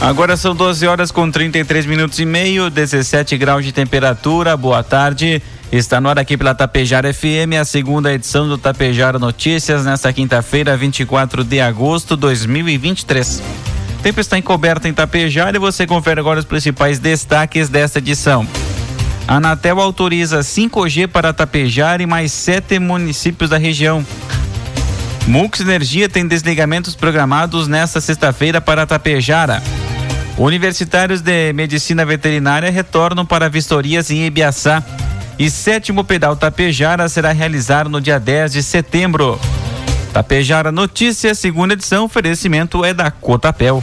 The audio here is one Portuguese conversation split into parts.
Agora são 12 horas com 33 minutos e meio, 17 graus de temperatura. Boa tarde. Está no ar aqui pela Tapejara FM, a segunda edição do Tapejara Notícias, nesta quinta-feira, 24 de agosto de 2023. O tempo está encoberto em Tapejara e você confere agora os principais destaques desta edição. A Anatel autoriza 5G para Tapejara e mais sete municípios da região. Mux Energia tem desligamentos programados nesta sexta-feira para Tapejara. Universitários de Medicina Veterinária retornam para vistorias em Ibiaçá. E sétimo pedal Tapejara será realizado no dia 10 de setembro. Tapejara Notícias, segunda edição, oferecimento é da Cotapel.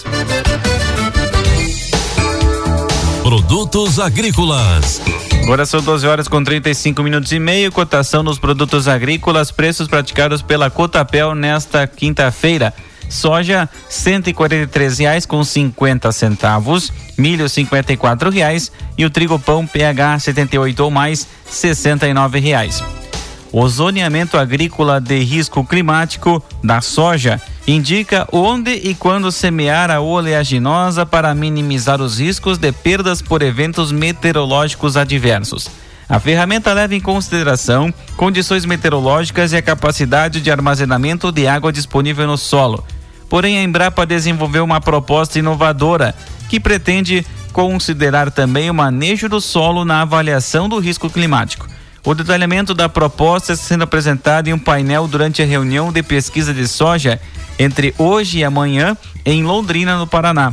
Produtos agrícolas. Agora são 12 horas com 35 minutos e meio. Cotação nos produtos agrícolas, preços praticados pela Cotapel nesta quinta-feira. Soja R$ reais com 50 centavos, milho R$ reais e o trigo pão PH 78 ou mais R$ reais. O zoneamento agrícola de risco climático da soja indica onde e quando semear a oleaginosa para minimizar os riscos de perdas por eventos meteorológicos adversos. A ferramenta leva em consideração condições meteorológicas e a capacidade de armazenamento de água disponível no solo. Porém, a Embrapa desenvolveu uma proposta inovadora que pretende considerar também o manejo do solo na avaliação do risco climático. O detalhamento da proposta está sendo apresentado em um painel durante a reunião de pesquisa de soja entre hoje e amanhã em Londrina, no Paraná.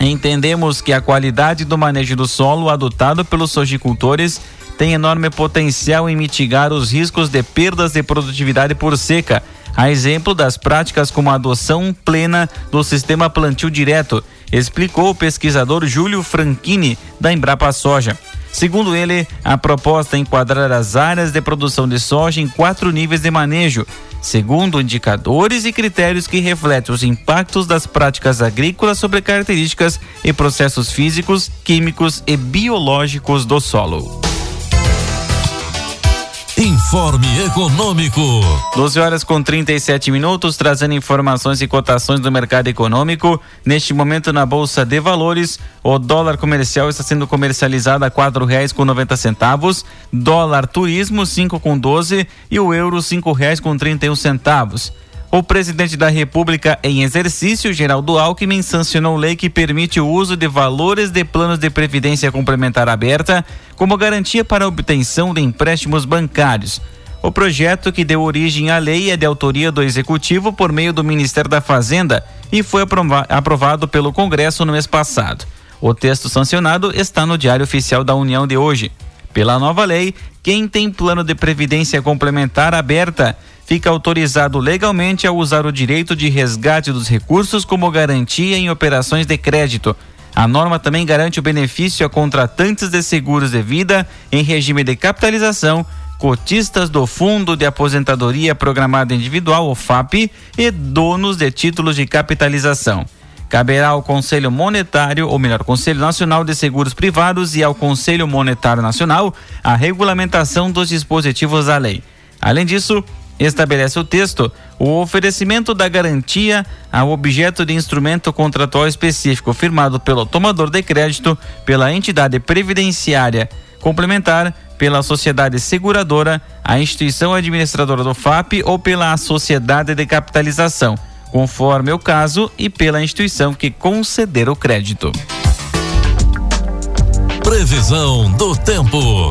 Entendemos que a qualidade do manejo do solo adotado pelos sojicultores tem enorme potencial em mitigar os riscos de perdas de produtividade por seca, a exemplo das práticas como a adoção plena do sistema plantio direto, explicou o pesquisador Júlio Franchini, da Embrapa Soja. Segundo ele, a proposta é enquadrar as áreas de produção de soja em quatro níveis de manejo, segundo indicadores e critérios que refletem os impactos das práticas agrícolas sobre características e processos físicos, químicos e biológicos do solo. Informe Econômico. 12 horas com 37 minutos, trazendo informações e cotações do mercado econômico. Neste momento, na Bolsa de Valores, o dólar comercial está sendo comercializado a quatro reais com noventa centavos, dólar turismo cinco com doze e o euro cinco reais com trinta e um centavos. O presidente da República, em exercício, Geraldo Alckmin, sancionou lei que permite o uso de valores de planos de previdência complementar aberta como garantia para a obtenção de empréstimos bancários. O projeto que deu origem à lei é de autoria do Executivo por meio do Ministério da Fazenda e foi aprovado pelo Congresso no mês passado. O texto sancionado está no Diário Oficial da União de hoje. Pela nova lei, quem tem plano de previdência complementar aberta fica autorizado legalmente a usar o direito de resgate dos recursos como garantia em operações de crédito. A norma também garante o benefício a contratantes de seguros de vida em regime de capitalização, cotistas do Fundo de Aposentadoria Programada Individual, o FAP, e donos de títulos de capitalização. Caberá ao Conselho Monetário, ou melhor, Conselho Nacional de Seguros Privados e ao Conselho Monetário Nacional a regulamentação dos dispositivos da lei. Além disso, estabelece o texto, o oferecimento da garantia ao objeto de instrumento contratual específico firmado pelo tomador de crédito, pela entidade previdenciária complementar, pela sociedade seguradora, a instituição administradora do FAP ou pela sociedade de capitalização, conforme o caso, e pela instituição que conceder o crédito. Previsão do tempo.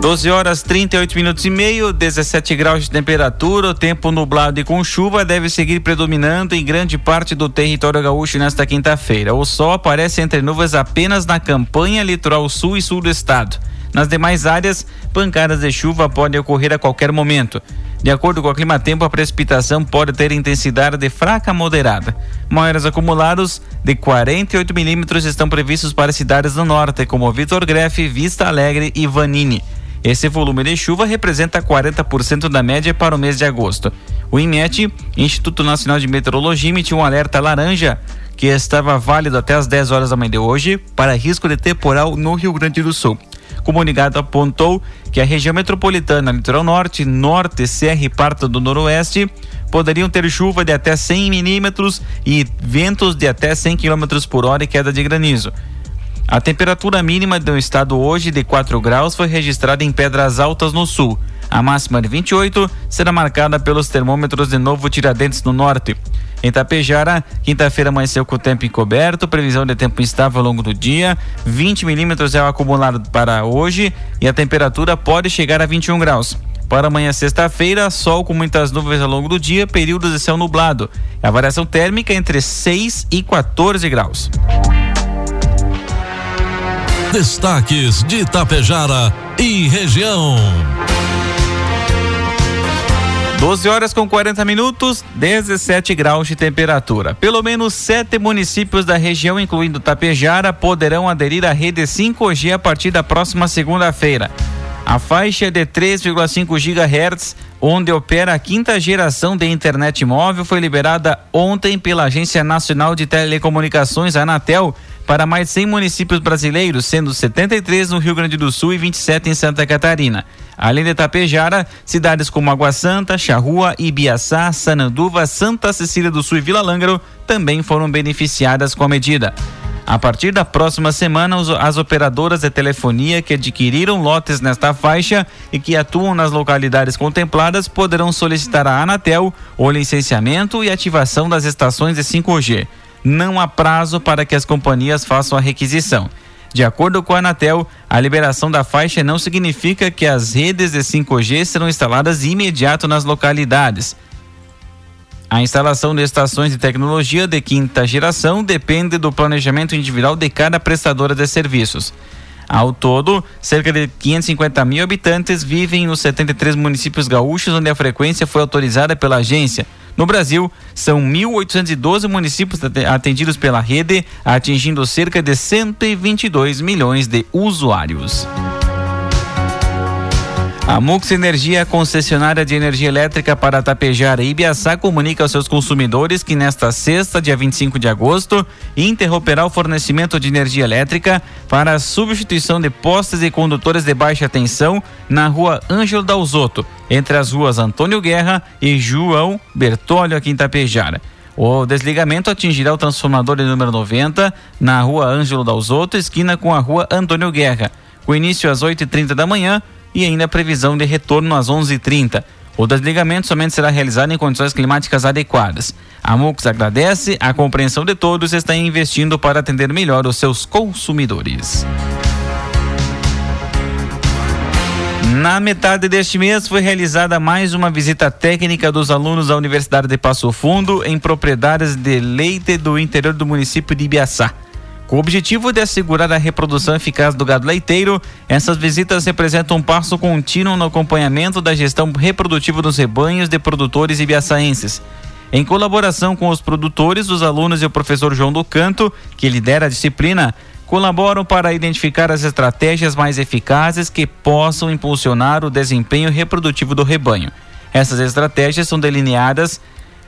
12 horas 38 minutos e meio, 17 graus de temperatura, o tempo nublado e com chuva deve seguir predominando em grande parte do território gaúcho nesta quinta-feira. O sol aparece entre nuvens apenas na campanha litoral sul e sul do estado. Nas demais áreas, pancadas de chuva podem ocorrer a qualquer momento. De acordo com o clima tempo, a precipitação pode ter intensidade de fraca a moderada. Maiores acumulados de 48 milímetros estão previstos para cidades do norte, como Vitor Grefe, Vista Alegre e Vanini. Esse volume de chuva representa 40% da média para o mês de agosto. O IMET, Instituto Nacional de Meteorologia, emitiu um alerta laranja que estava válido até as 10 horas da manhã de hoje para risco de temporal no Rio Grande do Sul. O comunicado apontou que a região metropolitana, litoral norte, norte, serra e parte do noroeste poderiam ter chuva de até 100 milímetros e ventos de até 100 km por hora e queda de granizo. A temperatura mínima do estado hoje de 4 graus foi registrada em Pedras Altas no sul. A máxima de 28 será marcada pelos termômetros de Novo Tiradentes no norte. Em Tapejara, quinta-feira amanheceu com o tempo encoberto, previsão de tempo instável ao longo do dia, 20 milímetros é o acumulado para hoje e a temperatura pode chegar a 21 graus. Para amanhã, sexta-feira, sol com muitas nuvens ao longo do dia, períodos de céu nublado. A variação térmica entre 6 e 14 graus. Destaques de Itapejara e região. 12 horas com 40 minutos, 17 graus de temperatura. Pelo menos sete municípios da região, incluindo Tapejara, poderão aderir à rede 5G a partir da próxima segunda-feira. A faixa de 3,5 GHz, onde opera a quinta geração de internet móvel, foi liberada ontem pela Agência Nacional de Telecomunicações, Anatel, para mais de 100 municípios brasileiros, sendo 73 no Rio Grande do Sul e 27 em Santa Catarina. Além de Tapejara, cidades como Água Santa, Charrua, Ibiaçá, Sananduva, Santa Cecília do Sul e Vila Lângaro também foram beneficiadas com a medida. A partir da próxima semana, as operadoras de telefonia que adquiriram lotes nesta faixa e que atuam nas localidades contempladas poderão solicitar à Anatel o licenciamento e ativação das estações de 5G não há prazo para que as companhias façam a requisição. De acordo com a Anatel, a liberação da faixa não significa que as redes de 5G serão instaladas imediato nas localidades. A instalação de estações de tecnologia de quinta geração depende do planejamento individual de cada prestadora de serviços. Ao todo, cerca de 550 mil habitantes vivem nos 73 municípios gaúchos onde a frequência foi autorizada pela agência. No Brasil, são 1.812 municípios atendidos pela rede, atingindo cerca de 122 milhões de usuários. A Mux Energia, concessionária de energia elétrica para Tapejara e Ibiaçá, comunica aos seus consumidores que nesta sexta, dia 25 de agosto, interromperá o fornecimento de energia elétrica para a substituição de postes e condutores de baixa tensão na rua Ângelo Dalzotto, entre as ruas Antônio Guerra e João Bertolho, aqui em Tapejara. O desligamento atingirá o transformador de número 90 na rua Ângelo Dalzotto, esquina com a rua Antônio Guerra, com início às 8h30 da manhã e ainda a previsão de retorno às 11h30. O desligamento somente será realizado em condições climáticas adequadas. A MUX agradece a compreensão de todos e está investindo para atender melhor os seus consumidores. Na metade deste mês foi realizada mais uma visita técnica dos alunos da Universidade de Passo Fundo em propriedades de leite do interior do município de Ibiaçá. Com o objetivo de assegurar a reprodução eficaz do gado leiteiro, essas visitas representam um passo contínuo no acompanhamento da gestão reprodutiva dos rebanhos de produtores ibiaçaenses. Em colaboração com os produtores, os alunos e o professor João do Canto, que lidera a disciplina, colaboram para identificar as estratégias mais eficazes que possam impulsionar o desempenho reprodutivo do rebanho. Essas estratégias são delineadas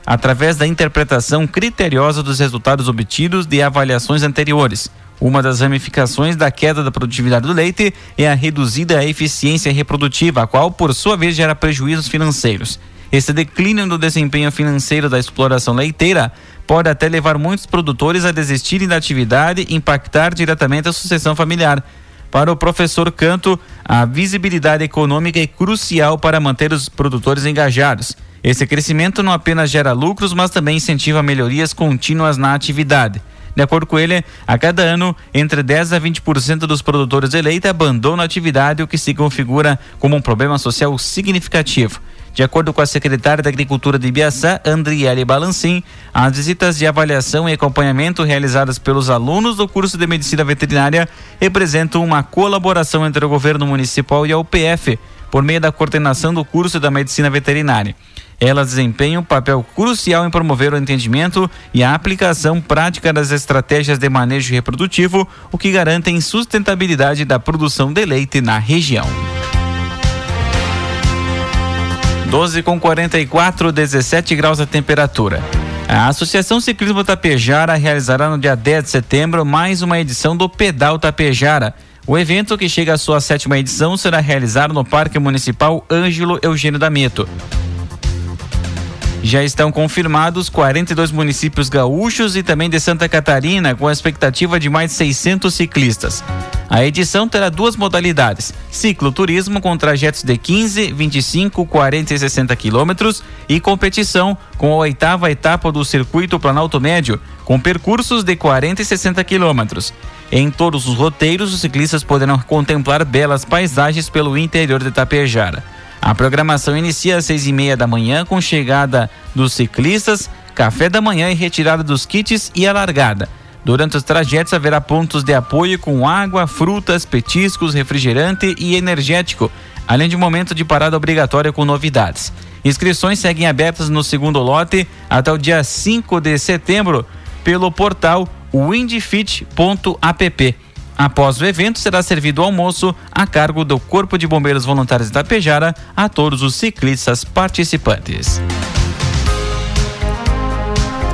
através da interpretação criteriosa dos resultados obtidos de avaliações anteriores. Uma das ramificações da queda da produtividade do leite é a reduzida eficiência reprodutiva, a qual, por sua vez, gera prejuízos financeiros. Esse declínio no desempenho financeiro da exploração leiteira pode até levar muitos produtores a desistirem da atividade e impactar diretamente a sucessão familiar. Para o professor Canto, a visibilidade econômica é crucial para manter os produtores engajados. Esse crescimento não apenas gera lucros, mas também incentiva melhorias contínuas na atividade. De acordo com ele, a cada ano, entre 10 a 20% dos produtores eleitos abandonam a atividade, o que se configura como um problema social significativo. De acordo com a secretária da Agricultura de Ibiaçá, Andriele Balancin, as visitas de avaliação e acompanhamento realizadas pelos alunos do curso de Medicina Veterinária representam uma colaboração entre o governo municipal e a UPF, por meio da coordenação do curso da Medicina Veterinária. Elas desempenham um papel crucial em promover o entendimento e a aplicação prática das estratégias de manejo reprodutivo, o que garantem sustentabilidade da produção de leite na região. 12 com 44, 17 graus a temperatura. A Associação Ciclismo Tapejara realizará no dia 10 de setembro mais uma edição do Pedal Tapejara. O evento, que chega à sua sétima edição, será realizado no Parque Municipal Ângelo Eugênio da Meto. Já estão confirmados 42 municípios gaúchos e também de Santa Catarina, com a expectativa de mais de 600 ciclistas. A edição terá duas modalidades: cicloturismo com trajetos de 15, 25, 40 e 60 quilômetros e competição com a oitava etapa do Circuito Planalto Médio, com percursos de 40 e 60 quilômetros. Em todos os roteiros, os ciclistas poderão contemplar belas paisagens pelo interior de Tapejara. A programação inicia às seis e meia da manhã com chegada dos ciclistas, café da manhã e retirada dos kits e a largada. Durante os trajetos haverá pontos de apoio com água, frutas, petiscos, refrigerante e energético, além de um momento de parada obrigatória com novidades. Inscrições seguem abertas no segundo lote até o dia 5 de setembro pelo portal windfit.app. Após o evento, será servido almoço a cargo do Corpo de Bombeiros Voluntários da Pejara a todos os ciclistas participantes.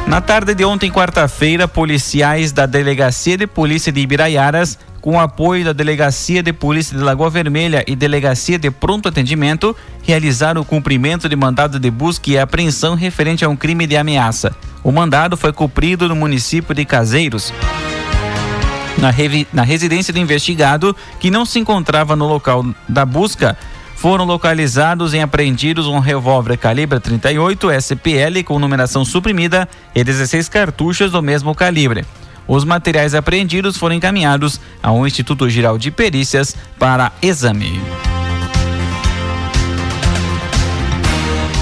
Na tarde de ontem, quarta-feira, policiais da Delegacia de Polícia de Ibiraiaras, com apoio da Delegacia de Polícia de Lagoa Vermelha e Delegacia de Pronto Atendimento, realizaram o cumprimento de mandado de busca e apreensão referente a um crime de ameaça. O mandado foi cumprido no município de Caseiros na, na residência do investigado, que não se encontrava no local da busca, foram localizados e apreendidos um revólver calibre 38 SPL com numeração suprimida e 16 cartuchos do mesmo calibre. Os materiais apreendidos foram encaminhados ao Instituto Geral de Perícias para exame.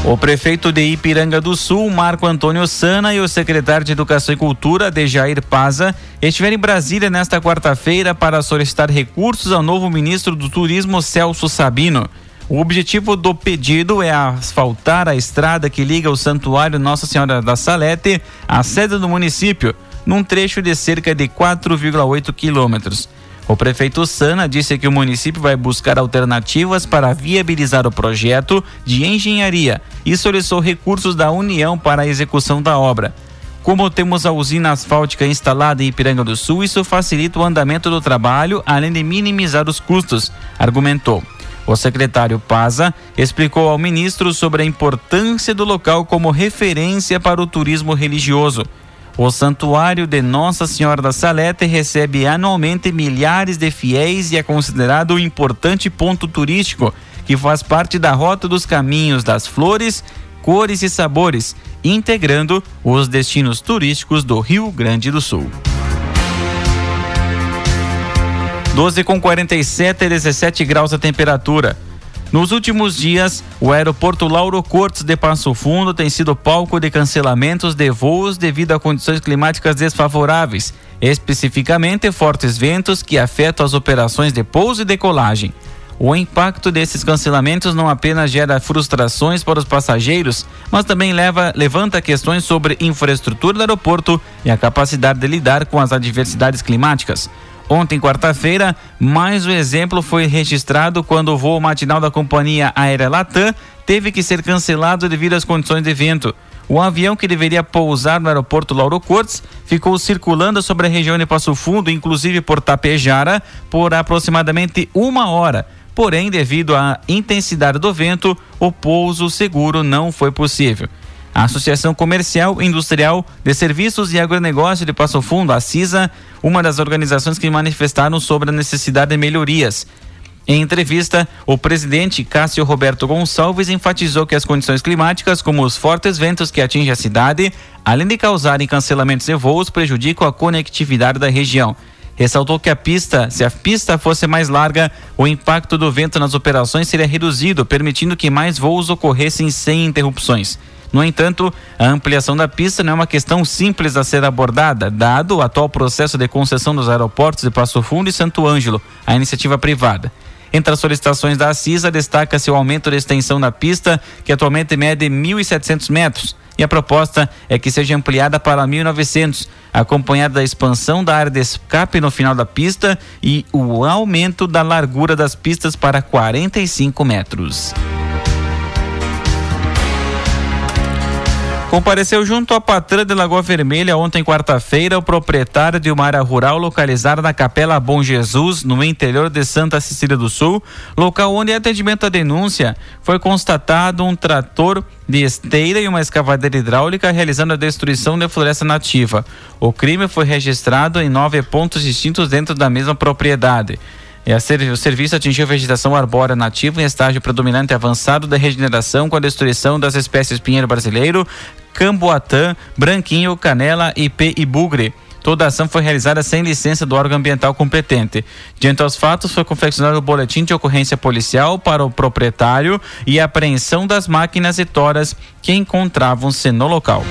O prefeito de Ipiranga do Sul, Marco Antônio Sana, e o secretário de Educação e Cultura, Dejair Paza, estiveram em Brasília nesta quarta-feira para solicitar recursos ao novo ministro do Turismo, Celso Sabino. O objetivo do pedido é asfaltar a estrada que liga o Santuário Nossa Senhora da Salete à sede do município, num trecho de cerca de 4,8 quilômetros. O prefeito Sana disse que o município vai buscar alternativas para viabilizar o projeto de engenharia e solicitou recursos da União para a execução da obra. Como temos a usina asfáltica instalada em Ipiranga do Sul, isso facilita o andamento do trabalho, além de minimizar os custos, argumentou. O secretário Paza explicou ao ministro sobre a importância do local como referência para o turismo religioso. O Santuário de Nossa Senhora da Salete recebe anualmente milhares de fiéis e é considerado um importante ponto turístico que faz parte da Rota dos Caminhos das Flores, Cores e Sabores, integrando os destinos turísticos do Rio Grande do Sul. 12 com 47 e 17 graus a temperatura. Nos últimos dias, o aeroporto Lauro Cortes de Passo Fundo tem sido palco de cancelamentos de voos devido a condições climáticas desfavoráveis, especificamente fortes ventos que afetam as operações de pouso e decolagem. O impacto desses cancelamentos não apenas gera frustrações para os passageiros, mas também leva, levanta questões sobre infraestrutura do aeroporto e a capacidade de lidar com as adversidades climáticas. Ontem, quarta-feira, mais um exemplo foi registrado quando o voo matinal da companhia aérea Latam teve que ser cancelado devido às condições de vento. O avião que deveria pousar no aeroporto Lauro Cortes ficou circulando sobre a região de Passo Fundo, inclusive por Tapejara, por aproximadamente uma hora, porém, devido à intensidade do vento, o pouso seguro não foi possível. A Associação Comercial, Industrial de Serviços e Agronegócio de Passo Fundo, a CISA, uma das organizações que manifestaram sobre a necessidade de melhorias. Em entrevista, o presidente Cássio Roberto Gonçalves enfatizou que as condições climáticas, como os fortes ventos que atingem a cidade, além de causarem cancelamentos de voos, prejudicam a conectividade da região. Ressaltou que a pista, se a pista fosse mais larga, o impacto do vento nas operações seria reduzido, permitindo que mais voos ocorressem sem interrupções. No entanto, a ampliação da pista não é uma questão simples a ser abordada, dado o atual processo de concessão dos aeroportos de Passo Fundo e Santo Ângelo, a iniciativa privada. Entre as solicitações da CISA, destaca-se o aumento de extensão da pista, que atualmente mede 1.700 metros, e a proposta é que seja ampliada para 1.900, acompanhada da expansão da área de escape no final da pista e o aumento da largura das pistas para 45 metros. Compareceu junto à patrã de Lagoa Vermelha ontem, quarta-feira, o proprietário de uma área rural localizada na Capela Bom Jesus, no interior de Santa Cecília do Sul, local onde, em atendimento à denúncia, foi constatado um trator de esteira e uma escavadeira hidráulica realizando a destruição de floresta nativa. O crime foi registrado em nove pontos distintos dentro da mesma propriedade. o serviço atingiu vegetação arbórea nativa em estágio predominante avançado de regeneração com a destruição das espécies pinheiro brasileiro, Camboatã, Branquinho, Canela, IP e Bugre. Toda a ação foi realizada sem licença do órgão ambiental competente. Diante aos fatos, foi confeccionado o boletim de ocorrência policial para o proprietário e a apreensão das máquinas e toras que encontravam-se no local.